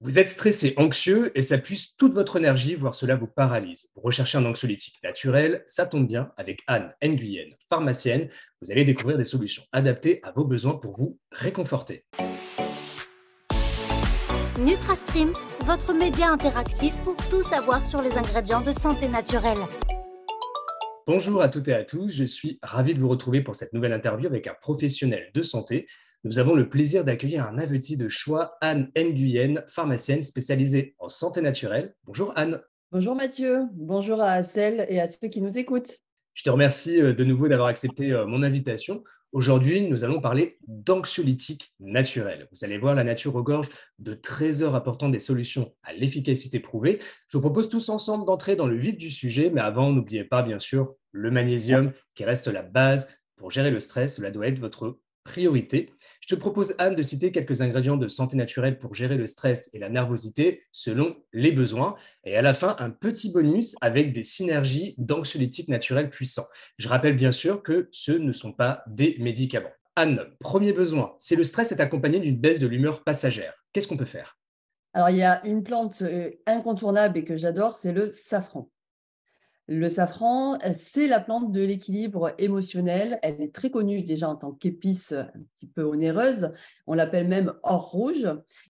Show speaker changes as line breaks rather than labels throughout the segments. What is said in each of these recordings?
Vous êtes stressé, anxieux et ça puise toute votre énergie, voire cela vous paralyse. Vous recherchez un anxiolytique naturel, ça tombe bien, avec Anne Nguyen, pharmacienne, vous allez découvrir des solutions adaptées à vos besoins pour vous réconforter.
NutraStream, votre média interactif pour tout savoir sur les ingrédients de santé naturelle.
Bonjour à toutes et à tous, je suis ravi de vous retrouver pour cette nouvelle interview avec un professionnel de santé nous avons le plaisir d'accueillir un invité de choix, Anne Nguyen, pharmacienne spécialisée en santé naturelle. Bonjour Anne.
Bonjour Mathieu, bonjour à celles et à ceux qui nous écoutent.
Je te remercie euh, de nouveau d'avoir accepté euh, mon invitation. Aujourd'hui, nous allons parler d'anxiolytiques naturels. Vous allez voir, la nature regorge de trésors apportant des solutions à l'efficacité prouvée. Je vous propose tous ensemble d'entrer dans le vif du sujet, mais avant, n'oubliez pas, bien sûr, le magnésium qui reste la base pour gérer le stress. Cela doit être votre priorité. Je te propose, Anne, de citer quelques ingrédients de santé naturelle pour gérer le stress et la nervosité selon les besoins. Et à la fin, un petit bonus avec des synergies d'anxiolytiques naturels puissants. Je rappelle bien sûr que ce ne sont pas des médicaments. Anne, premier besoin, si le stress est accompagné d'une baisse de l'humeur passagère, qu'est-ce qu'on peut faire?
Alors, il y a une plante euh, incontournable et que j'adore, c'est le safran. Le safran, euh, c'est la plante de l'équilibre émotionnel. Elle est très connue déjà en tant qu'épice un petit peu onéreuse. On l'appelle même or rouge.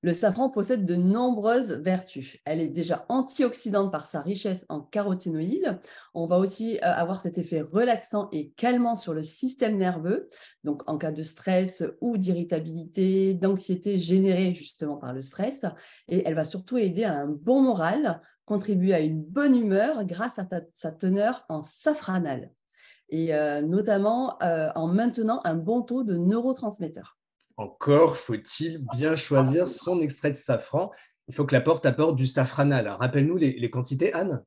Le safran possède de nombreuses vertus. Elle est déjà antioxydante par sa richesse en caroténoïdes. On va aussi euh, avoir cet effet relaxant et calmant sur le système nerveux. Donc, en cas de stress ou d'irritabilité, d'anxiété générée justement par le stress. Et elle va surtout aider à un bon moral contribue à une bonne humeur grâce à sa teneur en safranal et euh, notamment euh, en maintenant un bon taux de neurotransmetteurs.
Encore faut-il bien choisir son extrait de safran. Il faut que la porte apporte du safranal. Rappelle-nous les, quantités, Anne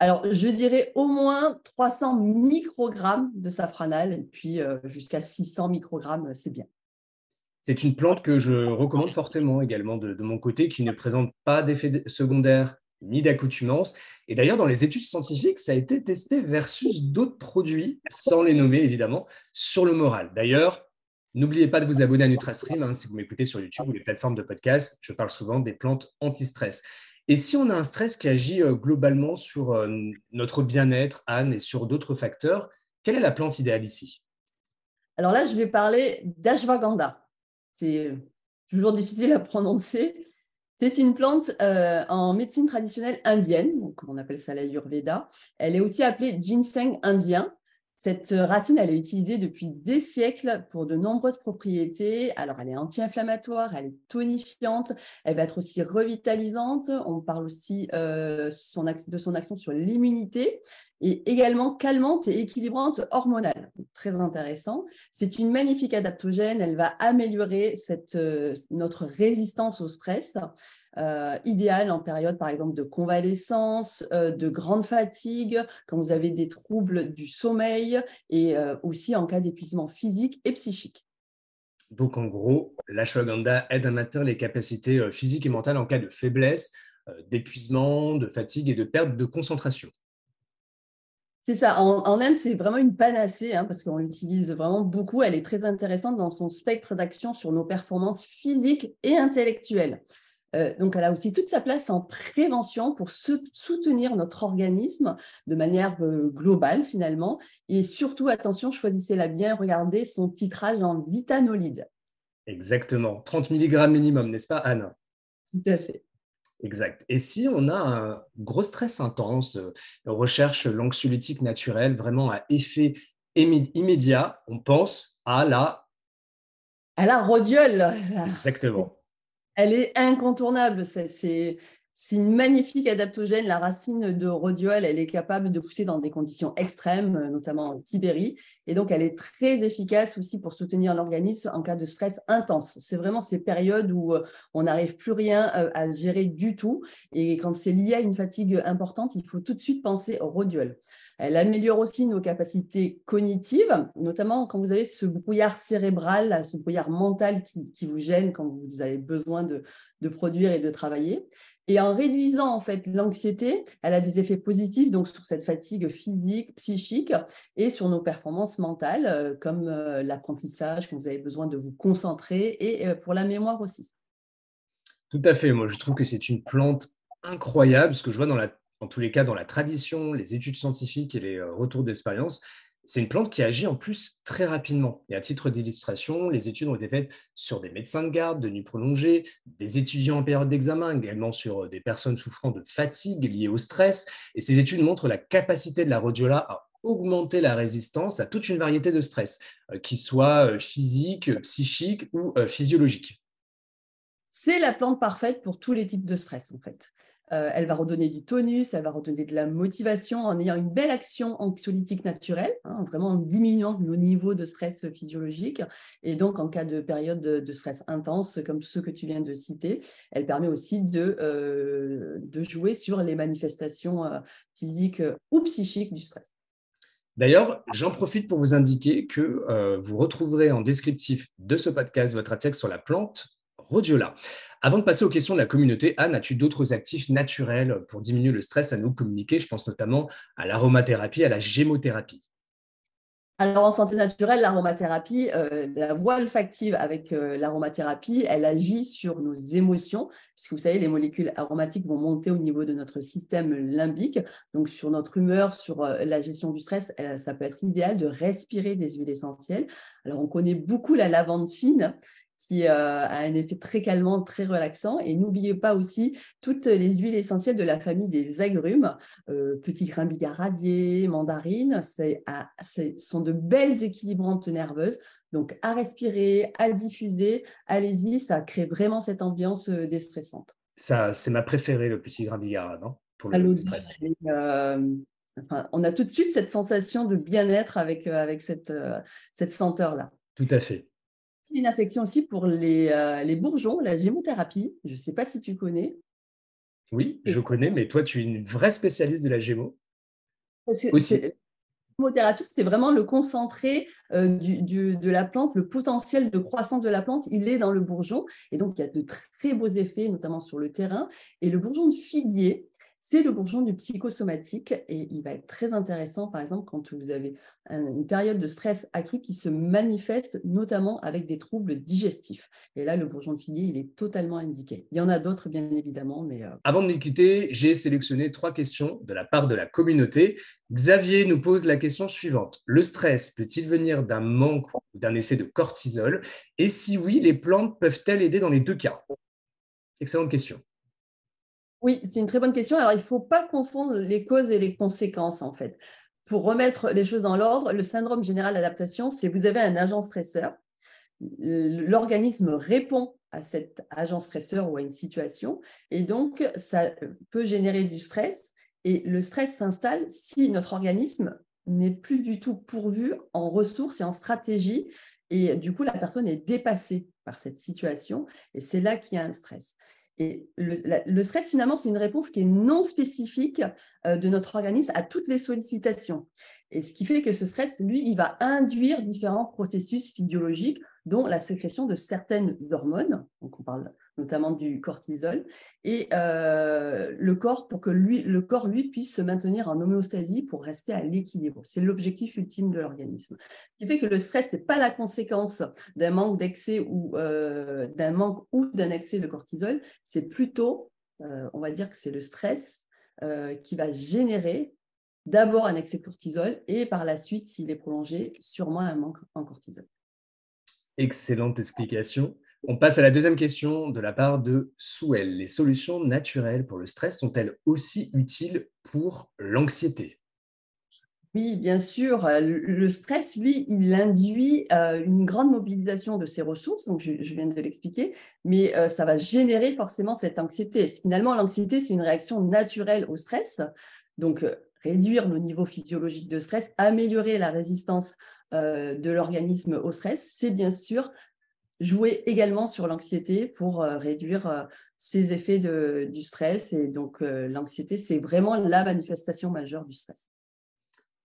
alors, je dirais au moins 300 microgrammes de safranal, et puis euh, jusqu'à 600 microgrammes, c'est bien.
C'est une plante que je recommande fortement également de, de mon côté, qui ne présente pas d'effets secondaires ni d'accoutumance. Et d'ailleurs, dans les études scientifiques, ça a été testé versus d'autres produits, sans les nommer évidemment, sur le moral. D'ailleurs, n'oubliez pas de vous abonner à NutraStream hein, si vous m'écoutez sur YouTube ou les plateformes de podcast. Je parle souvent des plantes anti-stress. Et si on a un stress qui agit euh, globalement sur euh, notre bien-être, Anne, et sur d'autres facteurs, quelle est la plante idéale ici?
Alors là, je vais parler d'ashwagandha. C'est toujours difficile à prononcer. C'est une plante euh, en médecine traditionnelle indienne, donc on appelle ça l'Ayurveda. Elle est aussi appelée ginseng indien. Cette racine, elle est utilisée depuis des siècles pour de nombreuses propriétés. Alors, elle est anti-inflammatoire, elle est tonifiante, elle va être aussi revitalisante. On parle aussi euh, de son action sur l'immunité et également calmante et équilibrante hormonale. Très intéressant. C'est une magnifique adaptogène. Elle va améliorer euh, notre résistance au stress. Euh, idéal en période, par exemple, de convalescence, euh, de grande fatigue, quand vous avez des troubles du sommeil et euh, aussi en cas d'épuisement physique et psychique.
Donc, en gros, l'ashwagandha aide à maintenir les capacités physiques et mentales en cas de faiblesse, d'épuisement, de fatigue et de perte de concentration.
C'est ça. En, Inde, c'est vraiment une panacée hein, parce qu'on l'utilise vraiment beaucoup. Elle est très intéressante dans son spectre d'action sur nos performances physiques et intellectuelles. Euh, donc, elle a aussi toute sa place en prévention pour soutenir notre organisme de manière euh, globale finalement. Et surtout, attention, choisissez-la bien, regardez son titrage en vitanolide.
Exactement, 30 mg minimum, n'est-ce pas Anne?
Tout à fait.
Exact. Et si on a un gros stress intense, euh, on recherche l'anxiolytique naturel vraiment à effet immédiat, on pense à la...
À la rhodiole.
Exactement
elle est incontournable. C'est une magnifique adaptogène. La racine de rhodiole, elle est capable de pousser dans des conditions extrêmes, notamment en Sibérie. Et donc, elle est très efficace aussi pour soutenir l'organisme en cas de stress intense. C'est vraiment ces périodes où euh, on n'arrive plus rien euh, à gérer du tout. Et quand c'est lié à une fatigue importante, il faut tout de suite penser au rhodiole. Elle améliore aussi nos capacités cognitives, notamment quand vous avez ce brouillard cérébral, ce brouillard mental qui, vous gêne quand vous avez besoin de, produire et de travailler. Et en réduisant en fait l'anxiété, elle a des effets positifs donc sur cette fatigue physique, psychique et sur nos performances mentales, euh, comme euh, l'apprentissage quand vous avez besoin de vous concentrer et euh, pour la mémoire aussi.
Tout à fait. Moi, je trouve que c'est une plante incroyable, ce que je vois dans en tous les cas dans la tradition, les études scientifiques et les retours d'expérience. C'est une plante qui agit en plus très rapidement. Et à titre d'illustration, les études ont été faites sur des médecins de garde, de nuit prolongée, des étudiants en période d'examen, également sur euh, des personnes souffrant de fatigue liée au stress. Et ces études montrent la capacité de la rhodiola à augmenter la résistance à toute une variété de stress, euh, qui soient euh, physiques, psychiques ou physiologiques.
C'est la plante parfaite pour tous les types de stress, en fait. Euh, elle va redonner du tonus, elle va redonner de la motivation en ayant une belle action anxiolytique naturelle, hein, vraiment en diminuant nos niveaux de stress physiologique. Et donc, en cas de période de, stress intense, comme ceux que tu viens de citer, elle permet aussi de, euh, de jouer sur les manifestations euh, physiques ou psychiques du stress.
D'ailleurs, j'en profite pour vous indiquer que vous retrouverez en descriptif de ce podcast votre article sur la plante rhodiola. Avant de passer aux questions de la communauté, Anne, as-tu d'autres actifs naturels pour diminuer le stress à nous communiquer? Je pense notamment à l'aromathérapie, à la gémothérapie.
Alors en santé naturelle, l'aromathérapie, euh, la voie olfactive avec euh, l'aromathérapie, elle agit sur nos émotions, puisque vous savez, les molécules aromatiques vont monter au niveau de notre système limbique, donc sur notre humeur, sur euh, la gestion du stress, ça peut être idéal de respirer des huiles essentielles. Alors on connaît beaucoup la lavande fine, qui euh, a un effet très calmant, très relaxant. Et n'oubliez pas aussi toutes les huiles essentielles de la famille des agrumes, euh, petit grain bigaradier, mandarine, ce sont de belles équilibrantes nerveuses. Donc à respirer, à diffuser, allez-y, ça crée vraiment cette ambiance euh, déstressante.
Ça, c'est ma préférée, le petit grain bigarade, non pour le stress.
on a tout de suite cette sensation de bien-être avec, avec cette, cette senteur-là.
Tout à fait
une affection aussi pour les, euh, les bourgeons, la gémothérapie. Je ne sais pas si tu connais.
Oui, je connais, mais toi, tu es une vraie spécialiste de la gémo.
aussi. La gémothérapie, c'est vraiment le concentré euh, du, de la plante, le potentiel de croissance de la plante, il est dans le bourgeon. Et donc, il y a de très beaux effets, notamment sur le terrain. Et le bourgeon de figuier, c'est le bourgeon du psychosomatique et il va être très intéressant, par exemple, quand vous avez une période de stress accru qui se manifeste notamment avec des troubles digestifs. Et là, le bourgeon de figuier, il est totalement indiqué. Il y en a d'autres, bien évidemment, mais... Euh,
Avant de nous j'ai sélectionné trois questions de la part de la communauté. Xavier nous pose la question suivante. Le stress peut-il venir d'un manque ou d'un essai de cortisol? Et si oui, les plantes peuvent-elles aider dans les deux cas? Excellente question.
Oui, c'est une très bonne question. Alors, il ne faut pas confondre les causes et les conséquences, en fait. Pour remettre les choses dans l'ordre, le syndrome général d'adaptation, c'est vous avez un agent stresseur. L'organisme répond à cet agent stresseur ou à une situation, et donc ça peut générer du stress. Et le stress s'installe si notre organisme n'est plus du tout pourvu en ressources et en stratégie, et du coup, la personne est dépassée par cette situation, et c'est là qu'il y a un stress. Et le, stress, finalement, c'est une réponse qui est non spécifique euh, de notre organisme à toutes les sollicitations. Et ce qui fait que ce stress, lui, il va induire différents processus physiologiques, dont la sécrétion de certaines hormones. Donc, on parle notamment du cortisol, et euh, le corps pour que lui, le corps lui puisse se maintenir en homéostasie pour rester à l'équilibre. C'est l'objectif ultime de l'organisme. Ce qui fait que le stress n'est pas la conséquence d'un manque d'excès ou euh, d'un manque ou d'un excès de cortisol, c'est plutôt, euh, on va dire que c'est le stress qui va générer d'abord un excès de cortisol et par la suite, s'il est prolongé, sûrement un manque en cortisol.
Excellente explication. On passe à la deuxième question de la part de Souel. Les solutions naturelles pour le stress sont-elles aussi utiles pour l'anxiété?
Oui, bien sûr. Le stress, lui, il induit euh, une grande mobilisation de ses ressources, donc je, viens de l'expliquer, mais euh, ça va générer forcément cette anxiété. Finalement, l'anxiété, c'est une réaction naturelle au stress. Donc, euh, réduire nos niveaux physiologiques de stress, améliorer la résistance de l'organisme au stress, c'est bien sûr jouer également sur l'anxiété pour euh, réduire euh, ces effets du stress. Et donc, euh, l'anxiété, c'est vraiment la manifestation majeure du stress.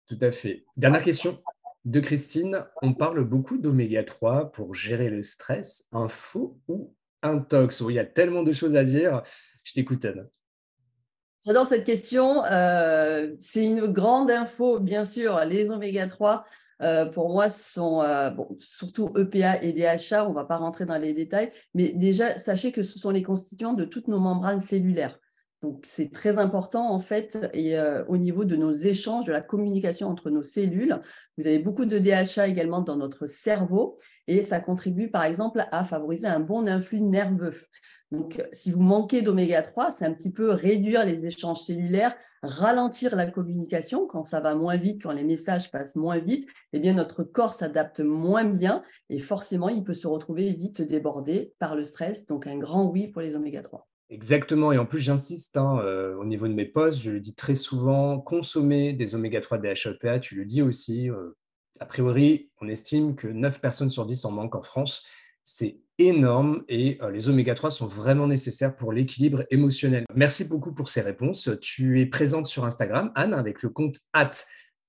Tout à fait. Dernière question de Christine. On parle beaucoup d'oméga 3 pour gérer le stress. Faux ou un tox Il y a tellement de choses à dire. Je t'écoute, Anne.
J'adore cette question. c'est une grande info, bien sûr. Les oméga 3 euh, pour moi, sont bon, surtout EPA et DHA. On ne va pas rentrer dans les détails, mais déjà, sachez que ce sont les constituants de toutes nos membranes cellulaires. Donc, c'est très important, en fait, et au niveau de nos échanges, de la communication entre nos cellules. Vous avez beaucoup de DHA également dans notre cerveau, et ça contribue, par exemple, à favoriser un bon influx nerveux. Donc, si vous manquez d'oméga 3, c'est un petit peu réduire les échanges cellulaires, ralentir la communication quand ça va moins vite, quand les messages passent moins vite, eh bien notre corps s'adapte moins bien et forcément il peut se retrouver vite débordé par le stress. Donc un grand oui pour les oméga 3.
Exactement, et en plus j'insiste hein, euh, au niveau de mes posts, je le dis très souvent, consommer des oméga 3 DHEPA, tu le dis aussi, euh, a priori on estime que 9 personnes sur 10 en manquent en France, c'est énorme et euh, les oméga 3 sont vraiment nécessaires pour l'équilibre émotionnel. Merci beaucoup pour ces réponses. Tu es présente sur Instagram, Anne, avec le compte at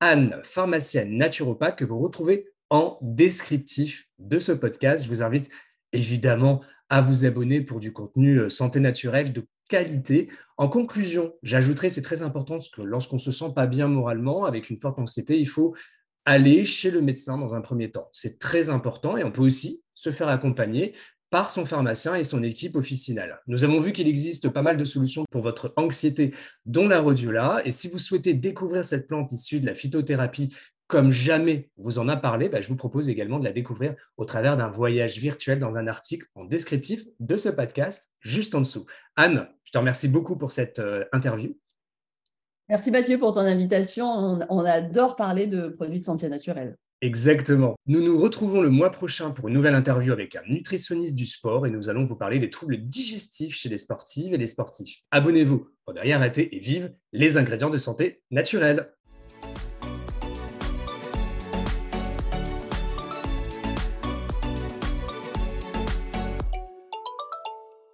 Anne, pharmacienne naturopathe, que vous retrouvez en descriptif de ce podcast. Je vous invite évidemment à vous abonner pour du contenu euh, santé naturelle de qualité. En conclusion, j'ajouterai, c'est très important parce que lorsqu'on se sent pas bien moralement, avec une forte anxiété, il faut aller chez le médecin dans un premier temps. C'est très important et on peut aussi se faire accompagner par son pharmacien et son équipe officinale. Nous avons vu qu'il existe pas mal de solutions pour votre anxiété, dont la rhodiola. Et si vous souhaitez découvrir cette plante issue de la phytothérapie comme jamais vous en a parlé, bah, je vous propose également de la découvrir au travers d'un voyage virtuel dans un article en descriptif de ce podcast, juste en dessous. Anne, je te remercie beaucoup pour cette euh, interview.
Merci Mathieu pour ton invitation. On, adore parler de produits de santé naturelle.
Exactement. Nous nous retrouvons le mois prochain pour une nouvelle interview avec un nutritionniste du sport et nous allons vous parler des troubles digestifs chez les sportives et les sportifs. Abonnez-vous pour ne rien rater et vive les ingrédients de santé naturelle.